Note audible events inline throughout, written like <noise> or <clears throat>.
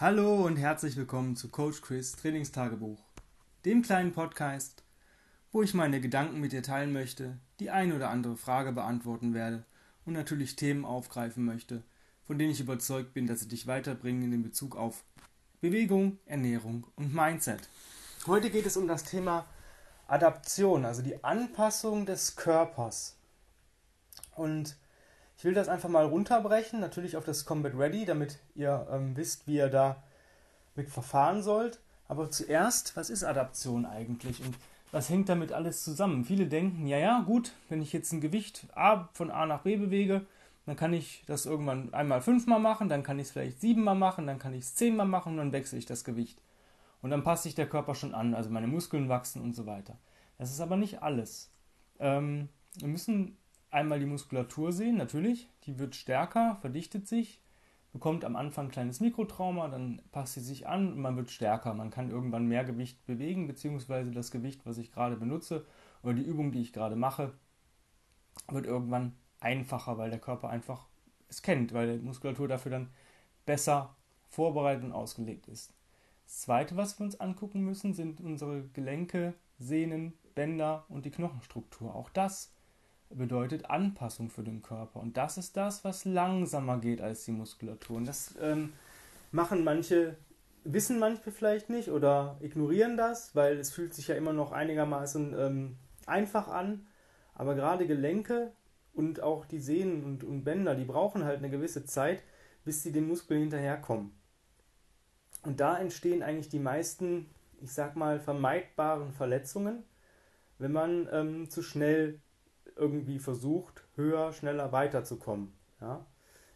Hallo und herzlich willkommen zu Coach Chris Trainingstagebuch, dem kleinen Podcast, wo ich meine Gedanken mit dir teilen möchte, die ein oder andere Frage beantworten werde und natürlich Themen aufgreifen möchte, von denen ich überzeugt bin, dass sie dich weiterbringen in Bezug auf Bewegung, Ernährung und Mindset. Heute geht es um das Thema Adaption, also die Anpassung des Körpers. Und ich will das einfach mal runterbrechen, natürlich auf das Combat Ready, damit ihr ähm, wisst, wie ihr da mit verfahren sollt. Aber zuerst, was ist Adaption eigentlich und was hängt damit alles zusammen? Viele denken, ja, ja, gut, wenn ich jetzt ein Gewicht A von A nach B bewege, dann kann ich das irgendwann einmal fünfmal machen, dann kann ich es vielleicht siebenmal machen, dann kann ich es zehnmal machen und dann wechsle ich das Gewicht. Und dann passt sich der Körper schon an, also meine Muskeln wachsen und so weiter. Das ist aber nicht alles. Ähm, wir müssen einmal die Muskulatur sehen, natürlich, die wird stärker, verdichtet sich, bekommt am Anfang ein kleines Mikrotrauma, dann passt sie sich an und man wird stärker. Man kann irgendwann mehr Gewicht bewegen, beziehungsweise das Gewicht, was ich gerade benutze oder die Übung, die ich gerade mache, wird irgendwann einfacher, weil der Körper einfach es kennt, weil die Muskulatur dafür dann besser vorbereitet und ausgelegt ist. Das Zweite, was wir uns angucken müssen, sind unsere Gelenke, Sehnen, Bänder und die Knochenstruktur. Auch das bedeutet Anpassung für den Körper. Und das ist das, was langsamer geht als die Muskulatur. Und das ähm, machen manche, wissen manche vielleicht nicht oder ignorieren das, weil es fühlt sich ja immer noch einigermaßen ähm, einfach an. Aber gerade Gelenke und auch die Sehnen und, und Bänder, die brauchen halt eine gewisse Zeit, bis sie den Muskeln hinterherkommen. Und da entstehen eigentlich die meisten, ich sag mal, vermeidbaren Verletzungen, wenn man ähm, zu schnell irgendwie versucht, höher, schneller weiterzukommen. Ja?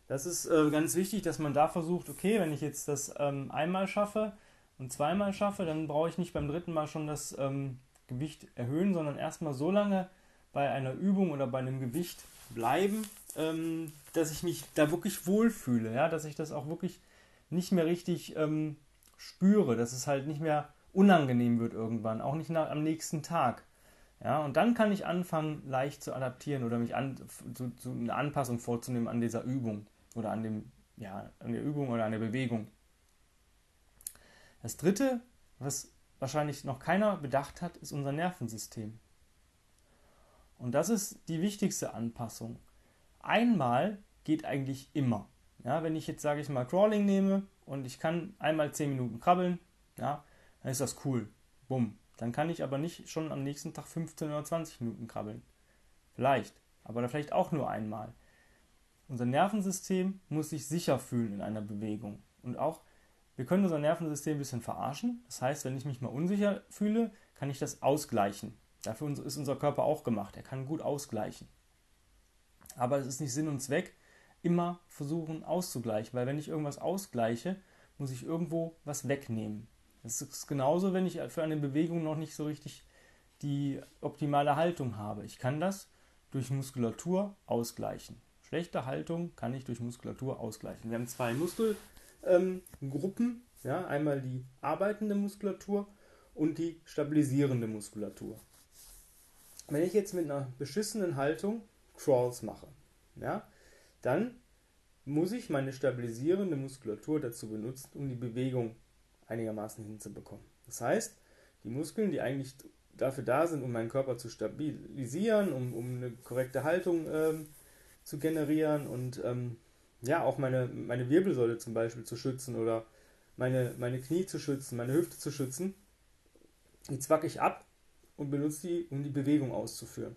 Das ist äh, ganz wichtig, dass man da versucht, okay, wenn ich jetzt das ähm, einmal schaffe und zweimal schaffe, dann brauche ich nicht beim dritten Mal schon das ähm, Gewicht erhöhen, sondern erstmal so lange bei einer Übung oder bei einem Gewicht bleiben, ähm, dass ich mich da wirklich wohlfühle, ja, dass ich das auch wirklich nicht mehr richtig ähm, spüre, dass es halt nicht mehr unangenehm wird irgendwann, auch nicht nach, am nächsten Tag. Ja, und dann kann ich anfangen, leicht zu adaptieren oder mich an, zu, zu eine Anpassung vorzunehmen an dieser Übung oder an dem, ja, an der Übung oder an der Bewegung. Das dritte, was wahrscheinlich noch keiner bedacht hat, ist unser Nervensystem. Und das ist die wichtigste Anpassung. Einmal geht eigentlich immer. Ja, wenn ich jetzt, sage ich mal, Crawling nehme und ich kann einmal 10 Minuten krabbeln, ja, dann ist das cool. Bumm, dann kann ich aber nicht schon am nächsten Tag 15 oder 20 Minuten krabbeln. Vielleicht, aber vielleicht auch nur einmal. Unser Nervensystem muss sich sicher fühlen in einer Bewegung. Und auch, wir können unser Nervensystem ein bisschen verarschen. Das heißt, wenn ich mich mal unsicher fühle, kann ich das ausgleichen. Dafür ist unser Körper auch gemacht. Er kann gut ausgleichen. Aber es ist nicht Sinn und Zweck, immer versuchen auszugleichen, weil wenn ich irgendwas ausgleiche, muss ich irgendwo was wegnehmen. Es ist genauso, wenn ich für eine Bewegung noch nicht so richtig die optimale Haltung habe. Ich kann das durch Muskulatur ausgleichen. Schlechte Haltung kann ich durch Muskulatur ausgleichen. Wir haben zwei Muskelgruppen, ähm, ja, einmal die arbeitende Muskulatur und die stabilisierende Muskulatur. Wenn ich jetzt mit einer beschissenen Haltung Crawls mache, ja, dann muss ich meine stabilisierende Muskulatur dazu benutzen, um die Bewegung einigermaßen hinzubekommen. Das heißt, die Muskeln, die eigentlich dafür da sind, um meinen Körper zu stabilisieren, um, um eine korrekte Haltung ähm, zu generieren und ähm, ja, auch meine, meine Wirbelsäule zum Beispiel zu schützen oder meine, meine Knie zu schützen, meine Hüfte zu schützen, die zwacke ich ab und benutze die, um die Bewegung auszuführen.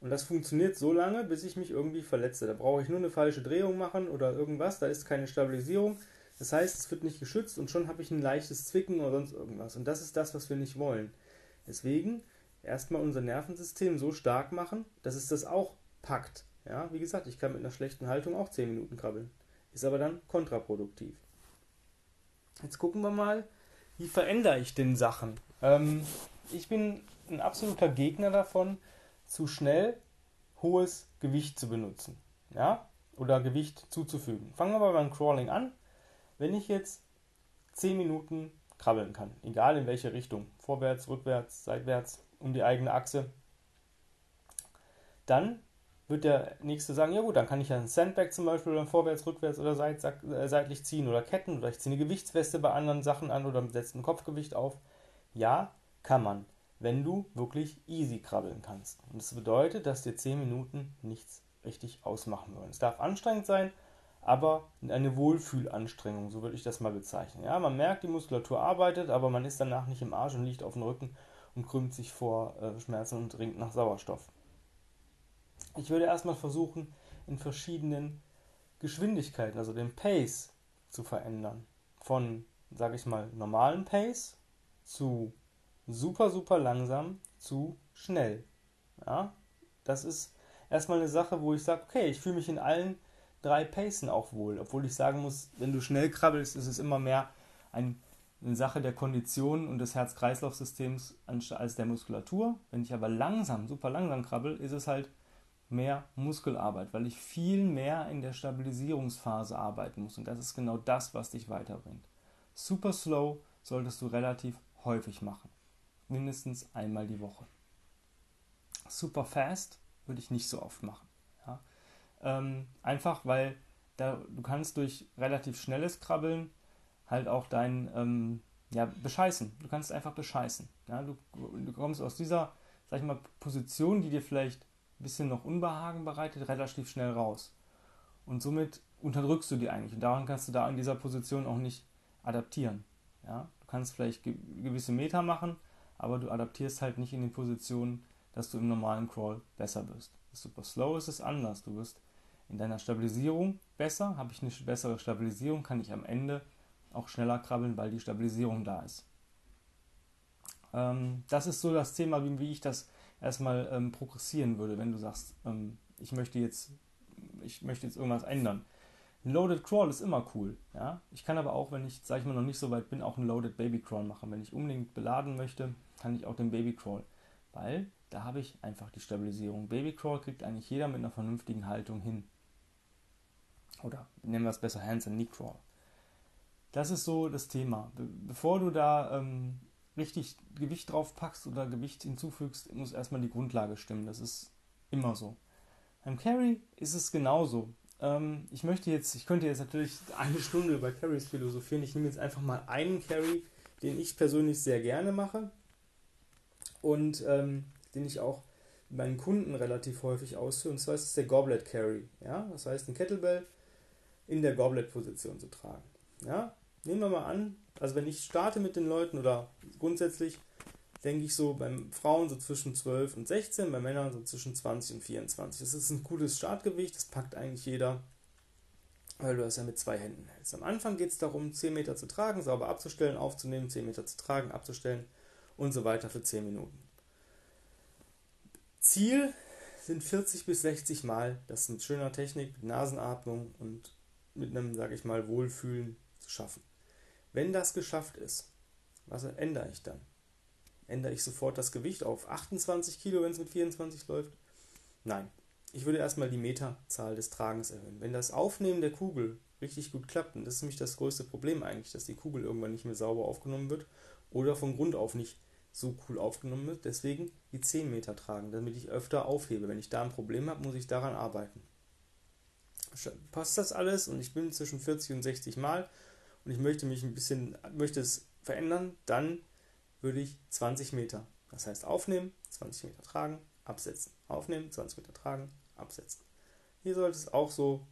Und das funktioniert so lange, bis ich mich irgendwie verletze. Da brauche ich nur eine falsche Drehung machen oder irgendwas, da ist keine Stabilisierung. Das heißt, es wird nicht geschützt und schon habe ich ein leichtes Zwicken oder sonst irgendwas. Und das ist das, was wir nicht wollen. Deswegen erstmal unser Nervensystem so stark machen, dass es das auch packt. Ja, wie gesagt, ich kann mit einer schlechten Haltung auch 10 Minuten krabbeln. Ist aber dann kontraproduktiv. Jetzt gucken wir mal, wie verändere ich denn Sachen? Ähm, ich bin ein absoluter Gegner davon, zu schnell hohes Gewicht zu benutzen. Ja? Oder Gewicht zuzufügen. Fangen wir mal beim Crawling an. Wenn ich jetzt 10 Minuten krabbeln kann, egal in welche Richtung, vorwärts, rückwärts, seitwärts, um die eigene Achse, dann wird der Nächste sagen, ja gut, dann kann ich ja ein Sandbag zum Beispiel oder vorwärts, rückwärts oder seit, äh, seitlich ziehen oder Ketten oder ich ziehe eine Gewichtsweste bei anderen Sachen an oder setze ein Kopfgewicht auf. Ja, kann man, wenn du wirklich easy krabbeln kannst. Und das bedeutet, dass dir 10 Minuten nichts richtig ausmachen würden. Es darf anstrengend sein, aber eine Wohlfühlanstrengung, so würde ich das mal bezeichnen. Ja, man merkt, die Muskulatur arbeitet, aber man ist danach nicht im Arsch und liegt auf dem Rücken und krümmt sich vor äh, Schmerzen und ringt nach Sauerstoff. Ich würde erstmal versuchen, in verschiedenen Geschwindigkeiten, also den Pace zu verändern. Von, sage ich mal, normalen Pace zu super, super langsam zu schnell. Ja, das ist erstmal eine Sache, wo ich sage, okay, ich fühle mich in allen drei Pacen auch wohl. Obwohl ich sagen muss, wenn du schnell krabbelst, ist es immer mehr ein, eine Sache der Kondition und des Herz-Kreislauf-Systems als der Muskulatur. Wenn ich aber langsam, super langsam krabbel, ist es halt mehr Muskelarbeit, weil ich viel mehr in der Stabilisierungsphase arbeiten muss. Und das ist genau das, was dich weiterbringt. Super slow solltest du relativ häufig machen. Mindestens einmal die Woche. Super fast würde ich nicht so oft machen. Ähm, einfach weil da, du kannst durch relativ schnelles Krabbeln halt auch dein ähm, ja, bescheißen. Du kannst einfach bescheißen. Ja? Du, du kommst aus dieser, sag ich mal, Position, die dir vielleicht ein bisschen noch Unbehagen bereitet, relativ schnell raus. Und somit unterdrückst du die eigentlich. Und daran kannst du da in dieser Position auch nicht adaptieren. Ja? Du kannst vielleicht ge gewisse Meter machen, aber du adaptierst halt nicht in den Positionen, dass du im normalen Crawl besser bist. Super Slow ist es anders. Du wirst in deiner Stabilisierung besser. Habe ich eine bessere Stabilisierung, kann ich am Ende auch schneller krabbeln, weil die Stabilisierung da ist. Ähm, das ist so das Thema, wie, wie ich das erstmal ähm, progressieren würde, wenn du sagst, ähm, ich möchte jetzt, ich möchte jetzt irgendwas ändern. Ein Loaded Crawl ist immer cool, ja. Ich kann aber auch, wenn ich, sag ich mal, noch nicht so weit bin, auch einen Loaded Baby Crawl machen. Wenn ich unbedingt beladen möchte, kann ich auch den Baby Crawl, weil da habe ich einfach die Stabilisierung. Baby Crawl kriegt eigentlich jeder mit einer vernünftigen Haltung hin. Oder nennen wir es besser Hands and Knee Crawl. Das ist so das Thema. Be bevor du da ähm, richtig Gewicht drauf packst oder Gewicht hinzufügst, muss erstmal die Grundlage stimmen. Das ist immer so. Beim Carry ist es genauso. Ähm, ich möchte jetzt, ich könnte jetzt natürlich eine Stunde über Carries philosophieren. Ich nehme jetzt einfach mal einen Carry, den ich persönlich sehr gerne mache und ähm, den ich auch meinen Kunden relativ häufig ausführe. Und zwar ist es der Goblet Carry. Ja? Das heißt, ein Kettlebell in der Goblet-Position zu tragen. Ja? Nehmen wir mal an, also wenn ich starte mit den Leuten oder grundsätzlich denke ich so beim Frauen so zwischen 12 und 16, bei Männern so zwischen 20 und 24. Das ist ein gutes Startgewicht, das packt eigentlich jeder, weil du das ja mit zwei Händen hältst. Am Anfang geht es darum, 10 Meter zu tragen, sauber abzustellen, aufzunehmen, 10 Meter zu tragen, abzustellen und so weiter für 10 Minuten. Ziel sind 40 bis 60 Mal, das mit schöner Technik, mit Nasenatmung und mit einem, sage ich mal, Wohlfühlen zu schaffen. Wenn das geschafft ist, was ändere ich dann? Ändere ich sofort das Gewicht auf 28 Kilo, wenn es mit 24 läuft? Nein. Ich würde erstmal die Meterzahl des Tragens erhöhen. Wenn das Aufnehmen der Kugel richtig gut klappt, und das ist nämlich das größte Problem eigentlich, dass die Kugel irgendwann nicht mehr sauber aufgenommen wird oder von Grund auf nicht so cool aufgenommen wird, deswegen die 10 Meter tragen, damit ich öfter aufhebe. Wenn ich da ein Problem habe, muss ich daran arbeiten. Passt das alles und ich bin zwischen 40 und 60 Mal und ich möchte mich ein bisschen, möchte es verändern, dann würde ich 20 Meter, das heißt aufnehmen, 20 Meter tragen, absetzen. Aufnehmen, 20 Meter tragen, absetzen. Hier sollte es auch so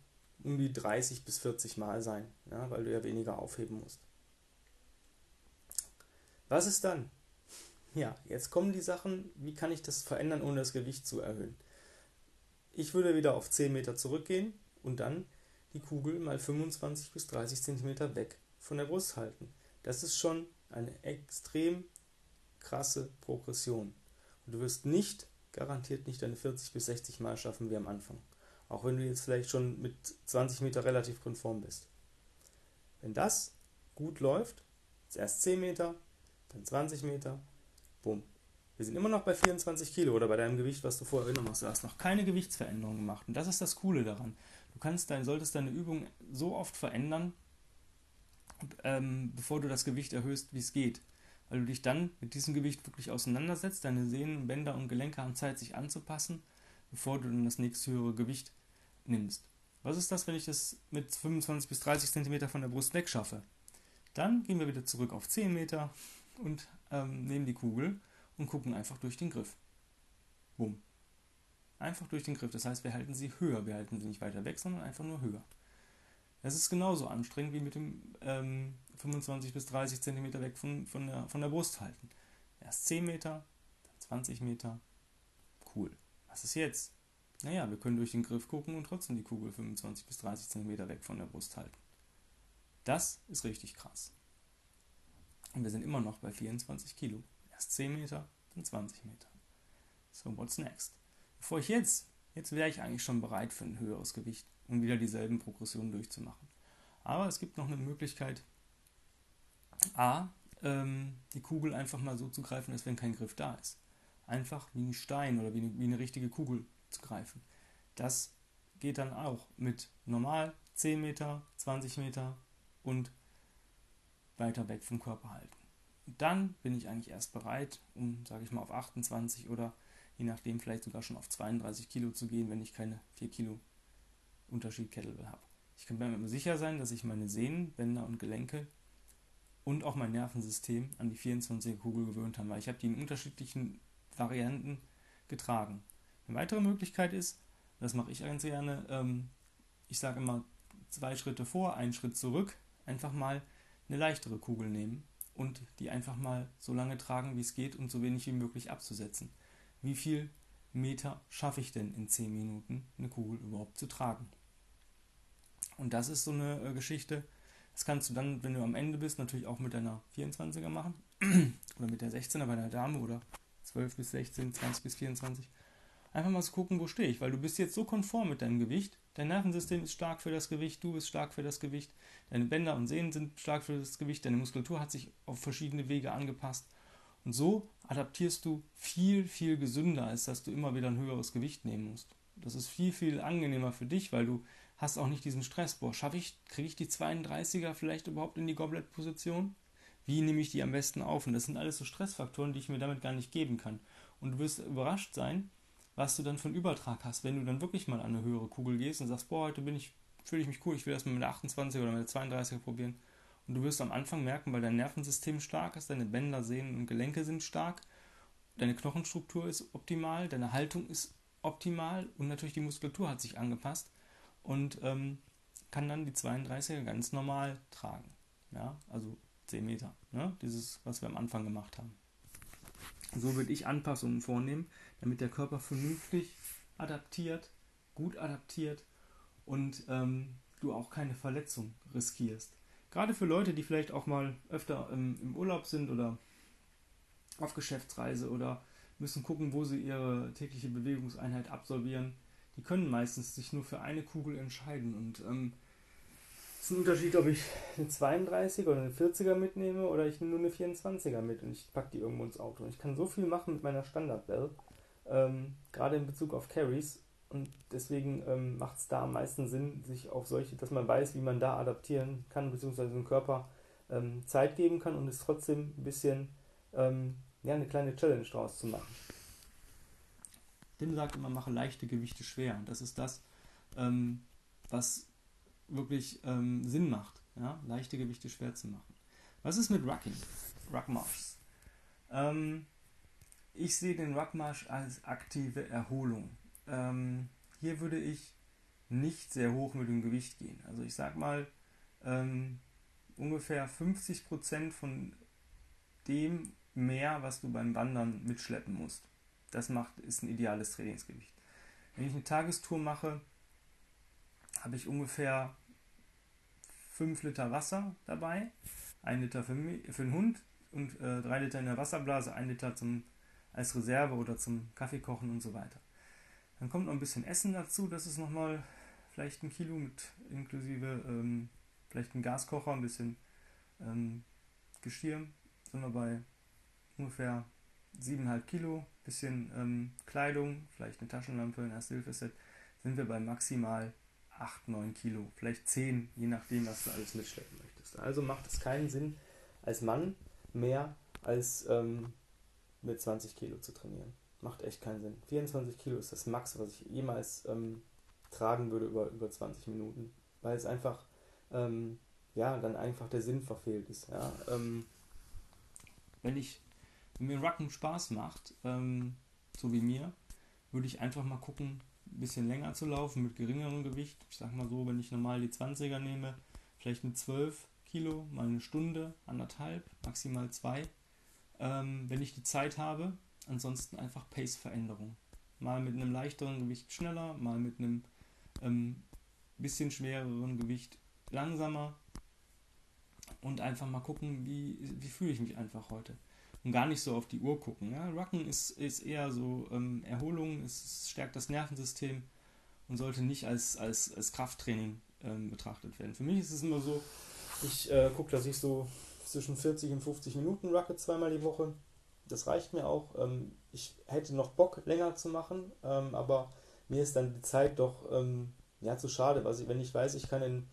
um die 30 bis 40 Mal sein, ja, weil du ja weniger aufheben musst. Was ist dann? Ja, jetzt kommen die Sachen, wie kann ich das verändern, ohne das Gewicht zu erhöhen? Ich würde wieder auf 10 Meter zurückgehen und dann die Kugel mal 25 bis 30 Zentimeter weg von der Brust halten. Das ist schon eine extrem krasse Progression. Und du wirst nicht, garantiert nicht deine 40 bis 60 Mal schaffen wie am Anfang. Auch wenn du jetzt vielleicht schon mit 20 Meter relativ konform bist. Wenn das gut läuft, zuerst 10 Meter, dann 20 Meter, bumm. Wir sind immer noch bei 24 Kilo oder bei deinem Gewicht, was du vorher genommen hast. Du hast noch keine Gewichtsveränderung gemacht. Und das ist das Coole daran. Du kannst dein, solltest deine Übung so oft verändern, ähm, bevor du das Gewicht erhöhst, wie es geht. Weil du dich dann mit diesem Gewicht wirklich auseinandersetzt, deine Sehnen, Bänder und Gelenke haben Zeit, sich anzupassen, bevor du dann das nächste höhere Gewicht nimmst. Was ist das, wenn ich das mit 25 bis 30 cm von der Brust wegschaffe? Dann gehen wir wieder zurück auf 10 Meter und ähm, nehmen die Kugel und gucken einfach durch den Griff. Bumm. Einfach durch den Griff. Das heißt, wir halten sie höher. Wir halten sie nicht weiter weg, sondern einfach nur höher. Das ist genauso anstrengend wie mit dem ähm, 25 bis 30 cm weg von, von, der, von der Brust halten. Erst 10 Meter, dann 20 Meter. Cool. Was ist jetzt? Naja, wir können durch den Griff gucken und trotzdem die Kugel 25 bis 30 cm weg von der Brust halten. Das ist richtig krass. Und wir sind immer noch bei 24 Kilo. Erst 10 Meter, dann 20 Meter. So, what's next? Bevor ich jetzt, jetzt wäre ich eigentlich schon bereit für ein höheres Gewicht, um wieder dieselben Progressionen durchzumachen. Aber es gibt noch eine Möglichkeit, A, ähm, die Kugel einfach mal so zu greifen, als wenn kein Griff da ist. Einfach wie ein Stein oder wie eine, wie eine richtige Kugel zu greifen. Das geht dann auch mit normal 10 Meter, 20 Meter und weiter weg vom Körper halten. Und dann bin ich eigentlich erst bereit, um, sage ich mal, auf 28 oder je nachdem vielleicht sogar schon auf 32 Kilo zu gehen, wenn ich keine 4 Kilo Unterschied Kettlebell habe. Ich kann mir sicher sein, dass ich meine Sehnen, Bänder und Gelenke und auch mein Nervensystem an die 24er Kugel gewöhnt habe, weil ich habe die in unterschiedlichen Varianten getragen. Eine weitere Möglichkeit ist, das mache ich ganz gerne, ähm, ich sage immer zwei Schritte vor, einen Schritt zurück, einfach mal eine leichtere Kugel nehmen und die einfach mal so lange tragen, wie es geht und so wenig wie möglich abzusetzen. Wie viel Meter schaffe ich denn in 10 Minuten, eine Kugel überhaupt zu tragen? Und das ist so eine äh, Geschichte, das kannst du dann, wenn du am Ende bist, natürlich auch mit deiner 24er machen <clears throat> oder mit der 16er bei der Dame oder 12 bis 16, 20 bis 24. Einfach mal zu gucken, wo stehe ich, weil du bist jetzt so konform mit deinem Gewicht. Dein Nervensystem ist stark für das Gewicht, du bist stark für das Gewicht, deine Bänder und Sehnen sind stark für das Gewicht, deine Muskulatur hat sich auf verschiedene Wege angepasst. Und so adaptierst du viel, viel gesünder, als dass du immer wieder ein höheres Gewicht nehmen musst. Das ist viel, viel angenehmer für dich, weil du hast auch nicht diesen Stress. Boah, schaffe ich, kriege ich die 32er vielleicht überhaupt in die Goblet-Position? Wie nehme ich die am besten auf? Und das sind alles so Stressfaktoren, die ich mir damit gar nicht geben kann. Und du wirst überrascht sein, was du dann für einen Übertrag hast, wenn du dann wirklich mal an eine höhere Kugel gehst und sagst, boah, heute bin ich, fühle ich mich cool, ich will das mal mit der 28 oder mit der 32er probieren. Und du wirst am Anfang merken, weil dein Nervensystem stark ist, deine Bänder, Sehnen und Gelenke sind stark, deine Knochenstruktur ist optimal, deine Haltung ist optimal und natürlich die Muskulatur hat sich angepasst und ähm, kann dann die 32er ganz normal tragen. Ja, also 10 Meter. Ne? Dieses, was wir am Anfang gemacht haben. So würde ich Anpassungen vornehmen, damit der Körper vernünftig adaptiert, gut adaptiert und ähm, du auch keine Verletzung riskierst. Gerade für Leute, die vielleicht auch mal öfter im, im Urlaub sind oder auf Geschäftsreise oder müssen gucken, wo sie ihre tägliche Bewegungseinheit absolvieren, die können meistens sich nur für eine Kugel entscheiden. Und ähm, es ist ein Unterschied, ob ich eine 32er oder eine 40er mitnehme oder ich nehme nur eine 24er mit und ich packe die irgendwo ins Auto. Und ich kann so viel machen mit meiner Standard-Bell, ähm, gerade in Bezug auf Carries. Und deswegen ähm, macht es da am meisten Sinn, sich auf solche, dass man weiß, wie man da adaptieren kann, beziehungsweise dem Körper ähm, Zeit geben kann und es trotzdem ein bisschen ähm, ja, eine kleine Challenge draus zu machen. Tim sagt immer, mache leichte Gewichte schwer. Und das ist das, ähm, was wirklich ähm, Sinn macht, ja? leichte Gewichte schwer zu machen. Was ist mit Rucking? Ruckmarsch. Ähm, ich sehe den Ruckmarsch als aktive Erholung. Ähm, hier würde ich nicht sehr hoch mit dem Gewicht gehen. Also ich sag mal ähm, ungefähr 50% von dem mehr, was du beim Wandern mitschleppen musst. Das macht, ist ein ideales Trainingsgewicht. Wenn ich eine Tagestour mache, habe ich ungefähr 5 Liter Wasser dabei, 1 Liter für, für den Hund und äh, 3 Liter in der Wasserblase, 1 Liter zum, als Reserve oder zum Kaffeekochen und so weiter. Dann kommt noch ein bisschen Essen dazu, das ist nochmal vielleicht ein Kilo mit inklusive ähm, vielleicht ein Gaskocher, ein bisschen ähm, Geschirr, sind wir bei ungefähr 7,5 Kilo, bisschen ähm, Kleidung, vielleicht eine Taschenlampe, ein Erste-Hilfe-Set, sind wir bei maximal 8, 9 Kilo, vielleicht 10, je nachdem, was du alles mitschleppen möchtest. Also macht es keinen Sinn, als Mann mehr als ähm, mit 20 Kilo zu trainieren. Macht echt keinen Sinn. 24 Kilo ist das Max, was ich jemals ähm, tragen würde über, über 20 Minuten, weil es einfach, ähm, ja, dann einfach der Sinn verfehlt ist. Ja? Ähm, wenn ich, wenn mir Rucken Spaß macht, ähm, so wie mir, würde ich einfach mal gucken, ein bisschen länger zu laufen mit geringerem Gewicht. Ich sag mal so, wenn ich normal die 20er nehme, vielleicht mit 12 Kilo, mal eine Stunde, anderthalb, maximal zwei. Ähm, wenn ich die Zeit habe, ansonsten einfach Pace-Veränderung. Mal mit einem leichteren Gewicht schneller, mal mit einem ähm, bisschen schwereren Gewicht langsamer und einfach mal gucken, wie, wie fühle ich mich einfach heute. Und gar nicht so auf die Uhr gucken. Ja? Rucken ist, ist eher so ähm, Erholung, es stärkt das Nervensystem und sollte nicht als, als, als Krafttraining ähm, betrachtet werden. Für mich ist es immer so, ich äh, gucke, dass ich so zwischen 40 und 50 Minuten rucke zweimal die Woche. Das reicht mir auch. Ähm, ich hätte noch Bock, länger zu machen, ähm, aber mir ist dann die Zeit doch ähm, ja, zu schade. Also wenn ich weiß, ich kann in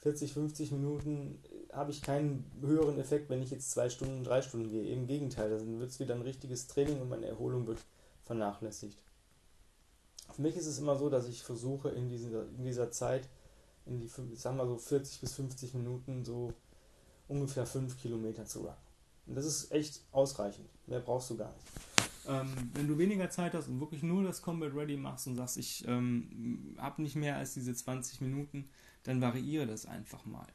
40, 50 Minuten habe ich keinen höheren Effekt, wenn ich jetzt zwei Stunden, drei Stunden gehe. Im Gegenteil, dann wird es wieder ein richtiges Training und meine Erholung wird vernachlässigt. Für mich ist es immer so, dass ich versuche, in dieser, in dieser Zeit, in die, sagen wir so 40 bis 50 Minuten, so ungefähr 5 Kilometer zu runnen. Und das ist echt ausreichend. Mehr brauchst du gar nicht. Ähm, wenn du weniger Zeit hast und wirklich nur das Combat Ready machst und sagst, ich ähm, habe nicht mehr als diese 20 Minuten, dann variiere das einfach mal.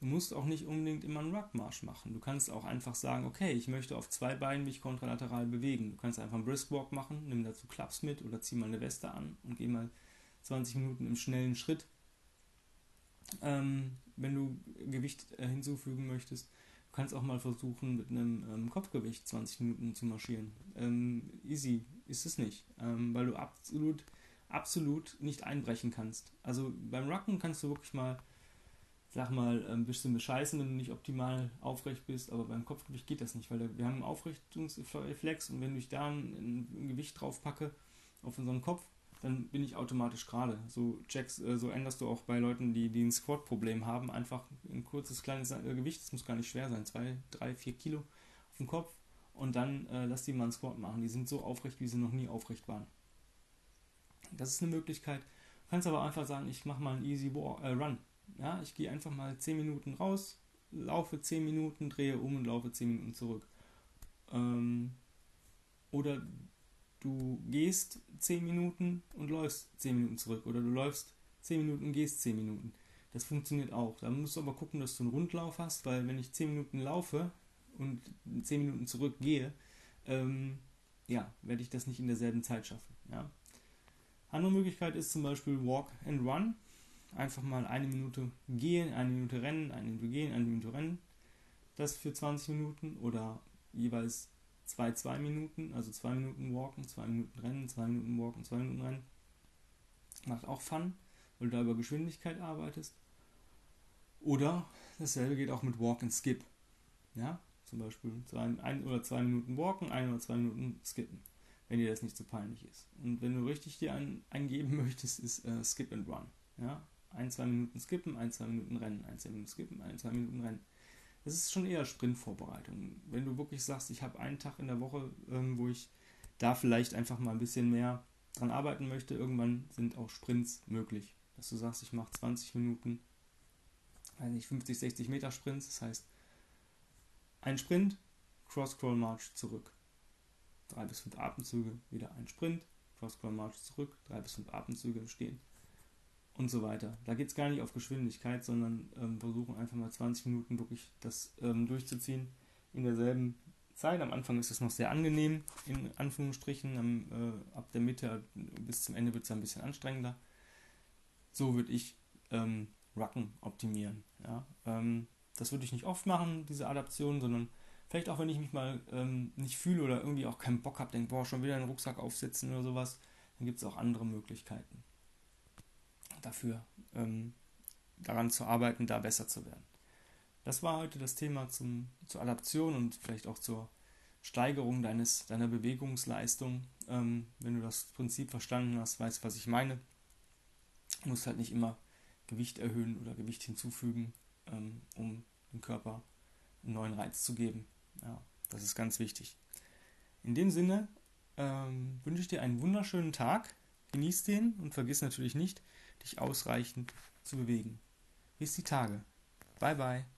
Du musst auch nicht unbedingt immer einen Ruckmarsch machen. Du kannst auch einfach sagen, okay, ich möchte auf zwei Beinen mich kontralateral bewegen. Du kannst einfach einen Briskwalk machen, nimm dazu Klaps mit oder zieh mal eine Weste an und geh mal 20 Minuten im schnellen Schritt. Ähm, wenn du Gewicht äh, hinzufügen möchtest, kannst auch mal versuchen, mit einem ähm, Kopfgewicht 20 Minuten zu marschieren. Ähm, easy ist es nicht, ähm, weil du absolut, absolut nicht einbrechen kannst. Also beim Rucken kannst du wirklich mal sag mal, ein bisschen bescheißen, wenn du nicht optimal aufrecht bist, aber beim Kopfgewicht geht das nicht, weil wir haben einen Aufrichtungsreflex und wenn ich da ein, ein, Gewicht drauf packe auf unseren Kopf, dann bin ich automatisch gerade. So checkst, äh, so änderst du auch bei Leuten, die, die ein Squat-Problem haben, einfach ein kurzes, kleines äh, Gewicht, das muss gar nicht schwer sein, zwei, drei, vier Kilo auf dem Kopf und dann äh, lass die mal einen Squat machen. Die sind so aufrecht, wie sie noch nie aufrecht waren. Das ist eine Möglichkeit. Du kannst aber einfach sagen, ich mache mal einen Easy War, äh, Run ja, ich gehe einfach mal 10 Minuten raus, laufe 10 Minuten, drehe um und laufe 10 Minuten zurück. Ähm, oder du gehst 10 Minuten und läufst 10 Minuten zurück. Oder du läufst 10 Minuten und gehst 10 Minuten. Das funktioniert auch. Da musst du aber gucken, dass du einen Rundlauf hast, weil wenn ich 10 Minuten laufe und 10 Minuten zurückgehe, ähm, ja, werde ich das nicht in derselben Zeit schaffen. Ja. Andere Möglichkeit ist zum Beispiel Walk and Run einfach mal eine Minute gehen, eine Minute rennen, eine Minute gehen, eine Minute rennen. Das für 20 Minuten oder jeweils zwei, zwei Minuten, also zwei Minuten walken, zwei Minuten rennen, zwei Minuten walken, zwei Minuten rennen. Macht auch Fun, weil du da über Geschwindigkeit arbeitest. Oder dasselbe geht auch mit Walk and Skip. Ja, zum Beispiel zwei, ein oder zwei Minuten walken, ein oder zwei Minuten skippen, wenn dir das nicht zu so peinlich ist. Und wenn du richtig dir ein, eingeben möchtest, ist äh, Skip and Run. Ja, ein, zwei Minuten skippen, ein, zwei Minuten rennen, ein, zwei Minuten skippen, ein, zwei Minuten rennen. Das ist schon eher Sprintvorbereitung. Wenn du wirklich sagst, ich habe einen Tag in der Woche, ähm, wo ich da vielleicht einfach mal ein bisschen mehr dran arbeiten möchte, irgendwann sind auch Sprints möglich. Dass du sagst, ich mache 20 Minuten, weiß nicht, 50, 60 Meter Sprints, das heißt, ein Sprint, Cross-Crawl-March zurück. Drei bis fünf Atemzüge, wieder ein Sprint, Cross-Crawl-March zurück, drei bis fünf Atemzüge stehen und so weiter. Da geht es gar nicht auf Geschwindigkeit, sondern ähm, versuchen einfach mal 20 Minuten wirklich das ähm, durchzuziehen in derselben Zeit. Am Anfang ist es noch sehr angenehm, in Anführungsstrichen. Am, äh, ab der Mitte bis zum Ende wird es ein bisschen anstrengender. So würde ich ähm, Rucken optimieren. Ja? Ähm, das würde ich nicht oft machen, diese Adaption, sondern vielleicht auch, wenn ich mich mal ähm, nicht fühle oder irgendwie auch keinen Bock habe, denke, boah, schon wieder einen Rucksack aufsetzen oder sowas, dann gibt es auch andere Möglichkeiten dafür ähm, daran zu arbeiten, da besser zu werden. Das war heute das Thema zum, zur Adaption und vielleicht auch zur Steigerung deines, deiner Bewegungsleistung. Ähm, wenn du das Prinzip verstanden hast, weißt, was ich meine. Du musst halt nicht immer Gewicht erhöhen oder Gewicht hinzufügen, ähm, um dem Körper einen neuen Reiz zu geben. Ja, das ist ganz wichtig. In dem Sinne ähm, wünsche ich dir einen wunderschönen Tag. Genieß den und vergiss natürlich nicht, dich ausreichend zu bewegen. Bis die Tage. Bye bye.